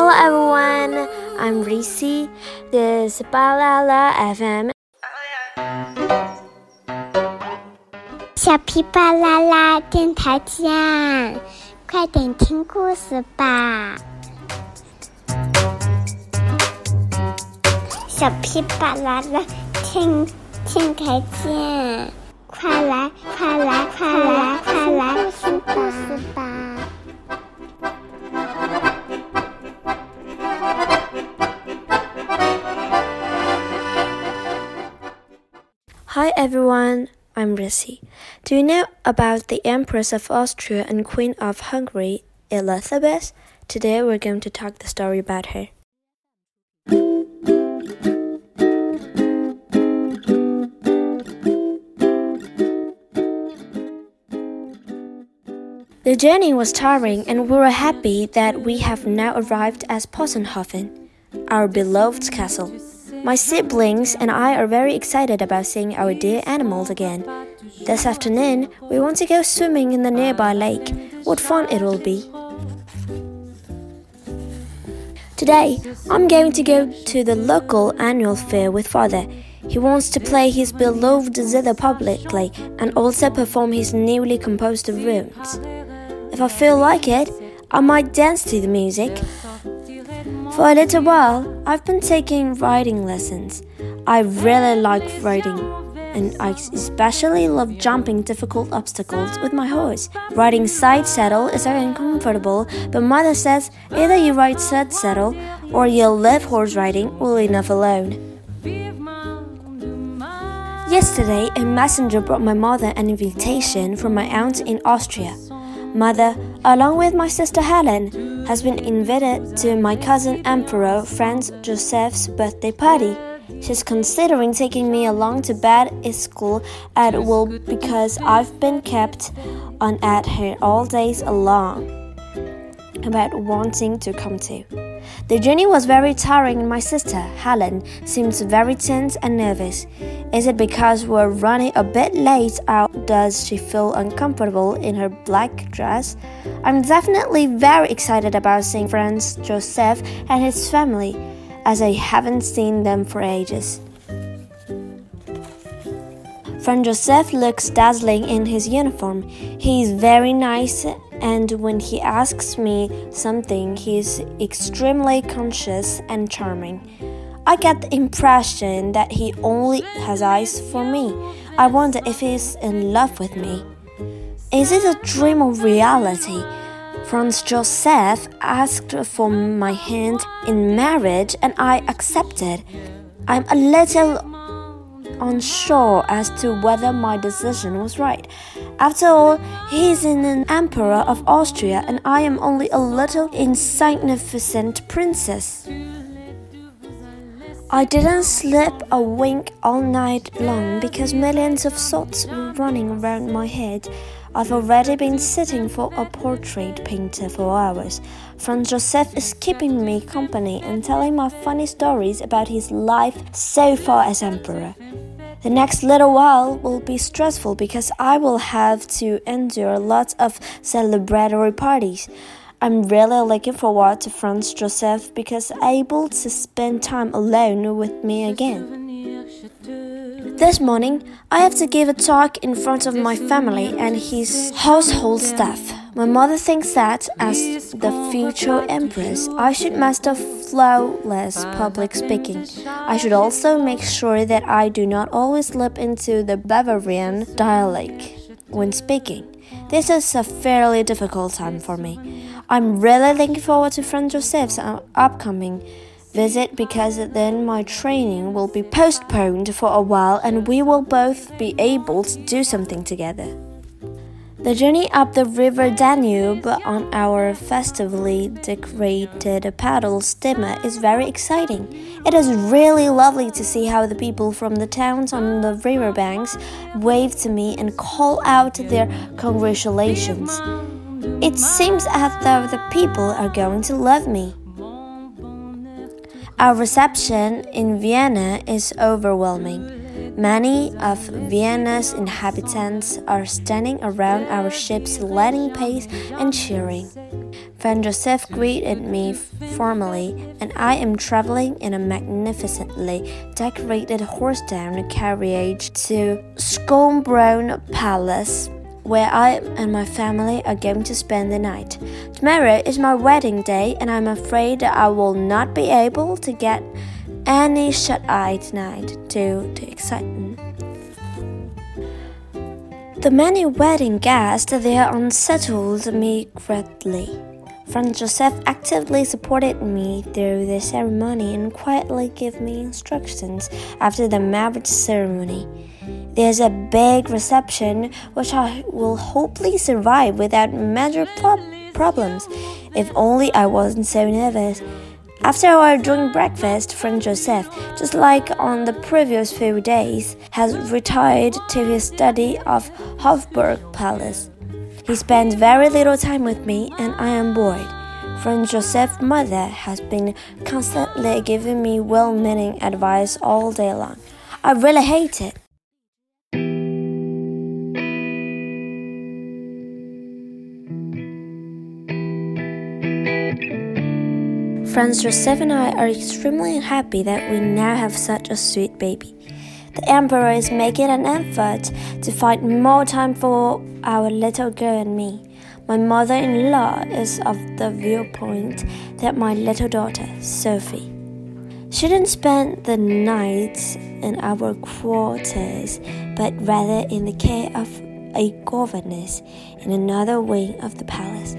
Hello everyone, I'm Risi. This is Balala FM. 小皮巴啦啦电台见，快点听故事吧！小皮巴啦啦听听台见，快来快来快来快来听故事吧 ！Hi everyone, I'm Risi. Do you know about the Empress of Austria and Queen of Hungary, Elizabeth? Today we're going to talk the story about her. The journey was tiring, and we were happy that we have now arrived at Possenhofen, our beloved castle. My siblings and I are very excited about seeing our dear animals again. This afternoon, we want to go swimming in the nearby lake. What fun it will be! Today, I'm going to go to the local annual fair with father. He wants to play his beloved zither publicly and also perform his newly composed runes. If I feel like it, I might dance to the music. For a little while, I've been taking riding lessons. I really like riding, and I especially love jumping difficult obstacles with my horse. Riding side saddle is very uncomfortable, but mother says either you ride side saddle or you'll leave horse riding well enough alone. Yesterday, a messenger brought my mother an invitation from my aunt in Austria. Mother, along with my sister Helen, has been invited to my cousin Emperor Franz Joseph's birthday party. She's considering taking me along to at school at will because I've been kept on at her all days along about wanting to come too. The journey was very tiring, and my sister, Helen, seems very tense and nervous. Is it because we're running a bit late, or does she feel uncomfortable in her black dress? I'm definitely very excited about seeing Franz Joseph and his family, as I haven't seen them for ages. Franz Joseph looks dazzling in his uniform. He is very nice and when he asks me something, he's extremely conscious and charming. I get the impression that he only has eyes for me. I wonder if he's in love with me. Is it a dream or reality? Franz Joseph asked for my hand in marriage and I accepted. I'm a little unsure as to whether my decision was right. After all, he is an emperor of Austria, and I am only a little insignificant princess. I didn't sleep a wink all night long because millions of thoughts were running around my head. I've already been sitting for a portrait painter for hours. Franz Josef is keeping me company and telling my funny stories about his life so far as emperor. The next little while will be stressful because I will have to endure lots of celebratory parties. I'm really looking forward to Franz Joseph because able to spend time alone with me again. This morning, I have to give a talk in front of my family and his household staff. My mother thinks that, as the future empress, I should master flawless public speaking. I should also make sure that I do not always slip into the Bavarian dialect when speaking. This is a fairly difficult time for me. I'm really looking forward to Franz Joseph's uh, upcoming visit because then my training will be postponed for a while and we will both be able to do something together. The journey up the river Danube on our festively decorated paddle steamer is very exciting. It is really lovely to see how the people from the towns on the river banks wave to me and call out their congratulations. It seems as though the people are going to love me. Our reception in Vienna is overwhelming. Many of Vienna's inhabitants are standing around our ship's landing pace and cheering. Franz Joseph greeted me formally, and I am traveling in a magnificently decorated horse-drawn carriage to Schönbrunn Palace where I and my family are going to spend the night. Tomorrow is my wedding day, and I'm afraid that I will not be able to get any shut eye tonight due to excitement. The many wedding guests there unsettled me greatly. Franz Joseph actively supported me through the ceremony and quietly gave me instructions after the marriage ceremony. There's a big reception which I will hopefully survive without major problems. If only I wasn't so nervous. After our joint breakfast, Franz Joseph, just like on the previous few days, has retired to his study of Hofburg Palace. He spends very little time with me, and I am bored. Franz Joseph's mother has been constantly giving me well meaning advice all day long. I really hate it. Franz Joseph and I are extremely happy that we now have such a sweet baby. The Emperor is making an effort to find more time for our little girl and me. My mother in law is of the viewpoint that my little daughter, Sophie, shouldn't spend the nights in our quarters, but rather in the care of a governess in another wing of the palace.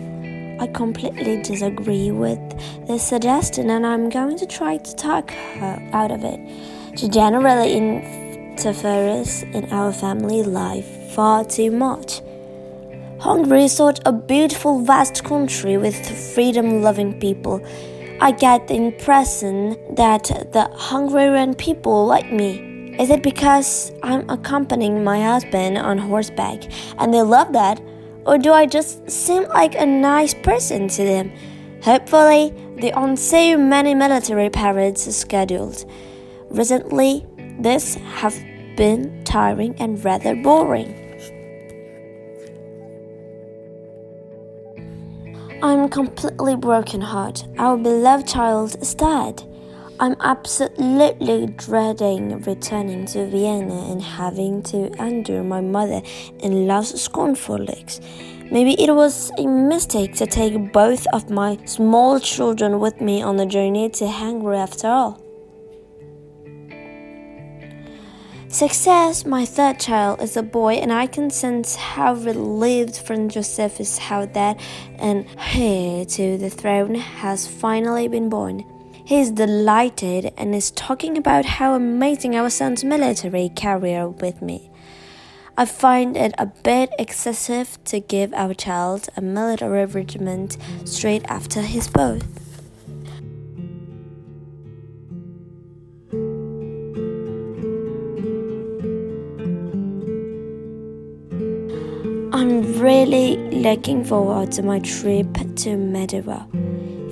I completely disagree with this suggestion and I'm going to try to talk her out of it. She generally interferes in our family life far too much. Hungary is such a beautiful, vast country with freedom loving people. I get the impression that the Hungarian people like me. Is it because I'm accompanying my husband on horseback and they love that? Or do I just seem like a nice person to them? Hopefully, there aren't so many military parades scheduled. Recently, this have been tiring and rather boring. I'm completely broken heart. Our beloved child is dead. I'm absolutely dreading returning to Vienna and having to endure my mother in law's scornful looks. Maybe it was a mistake to take both of my small children with me on the journey to Hungary after all. Success, my third child, is a boy, and I can sense how relieved Franz Joseph is how that and heir to the throne has finally been born. He is delighted and is talking about how amazing our son's military career with me. I find it a bit excessive to give our child a military regiment straight after his birth. I'm really looking forward to my trip to Madeira.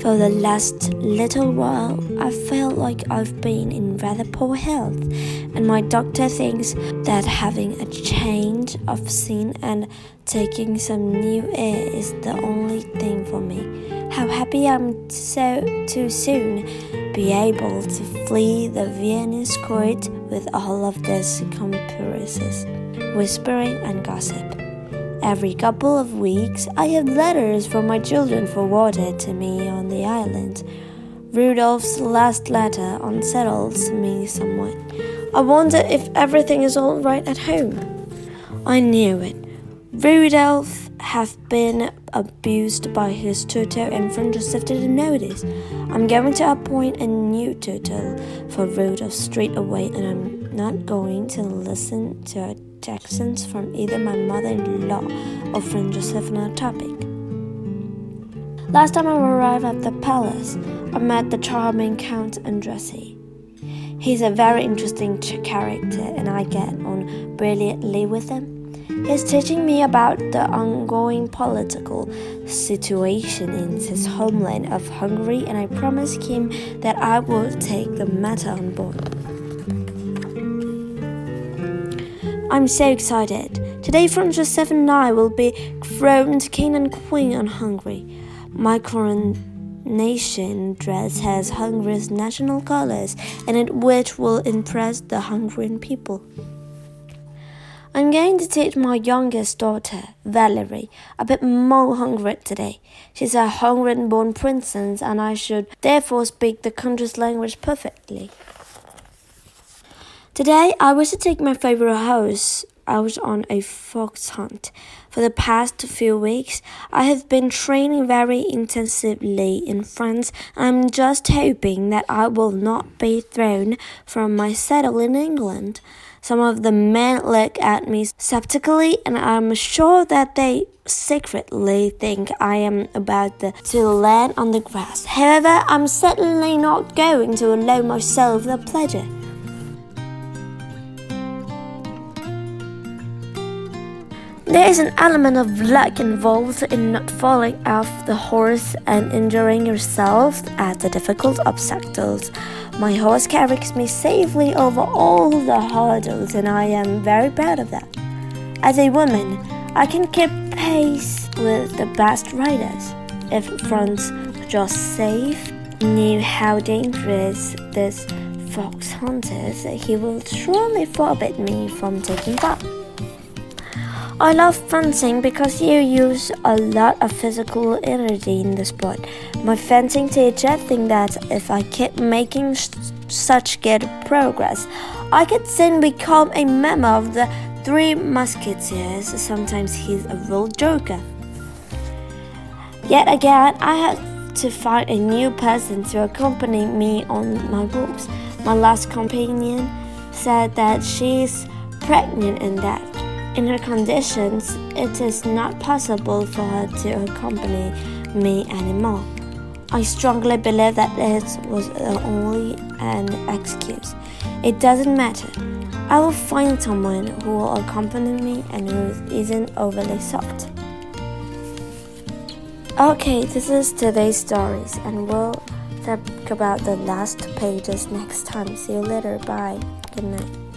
For the last little while, I felt like I've been in rather poor health, and my doctor thinks that having a change of scene and taking some new air is the only thing for me. How happy I'm so to soon be able to flee the Viennese court with all of this comparisons, whispering and gossip. Every couple of weeks, I have letters from my children forwarded to me on the island. Rudolph's last letter unsettles me somewhat. I wonder if everything is all right at home. I knew it. Rudolph have been abused by his tutor and Joseph didn't notice. I'm going to appoint a new tutor for Rudolph straight away and I'm not going to listen to objections from either my mother-in-law or Franz Joseph on a topic. Last time I arrived at the palace, I met the charming Count Andrássy. He's a very interesting character and I get on brilliantly with him. He's teaching me about the ongoing political situation in his homeland of Hungary, and I promised him that I will take the matter on board. I'm so excited. Today, Franz Joseph and I will be crowned king and queen on Hungary. My coronation dress has Hungary's national colors and it, which will impress the Hungarian people. I'm going to teach my youngest daughter, Valerie, a bit more Hungarian today. She's a Hungarian born princess, and I should therefore speak the country's language perfectly. Today, I wish to take my favorite horse out on a fox hunt. For the past few weeks, I have been training very intensively in France, I'm just hoping that I will not be thrown from my saddle in England. Some of the men look at me skeptically, and I'm sure that they secretly think I am about to land on the grass. However, I'm certainly not going to allow myself the pleasure. There is an element of luck involved in not falling off the horse and injuring yourself at the difficult obstacles. My horse carries me safely over all the hurdles, and I am very proud of that. As a woman, I can keep pace with the best riders. If Franz Joseph knew how dangerous this fox hunt is, he will surely forbid me from taking part. I love fencing because you use a lot of physical energy in the sport. My fencing teacher thinks that if I keep making such good progress, I could soon become a member of the Three Musketeers. Sometimes he's a real joker. Yet again, I had to find a new person to accompany me on my walks. My last companion said that she's pregnant and that in her conditions, it is not possible for her to accompany me anymore. I strongly believe that it was only an excuse. It doesn't matter. I will find someone who will accompany me and who isn't overly soft. Okay, this is today's stories, and we'll talk about the last pages next time. See you later. Bye. Good night.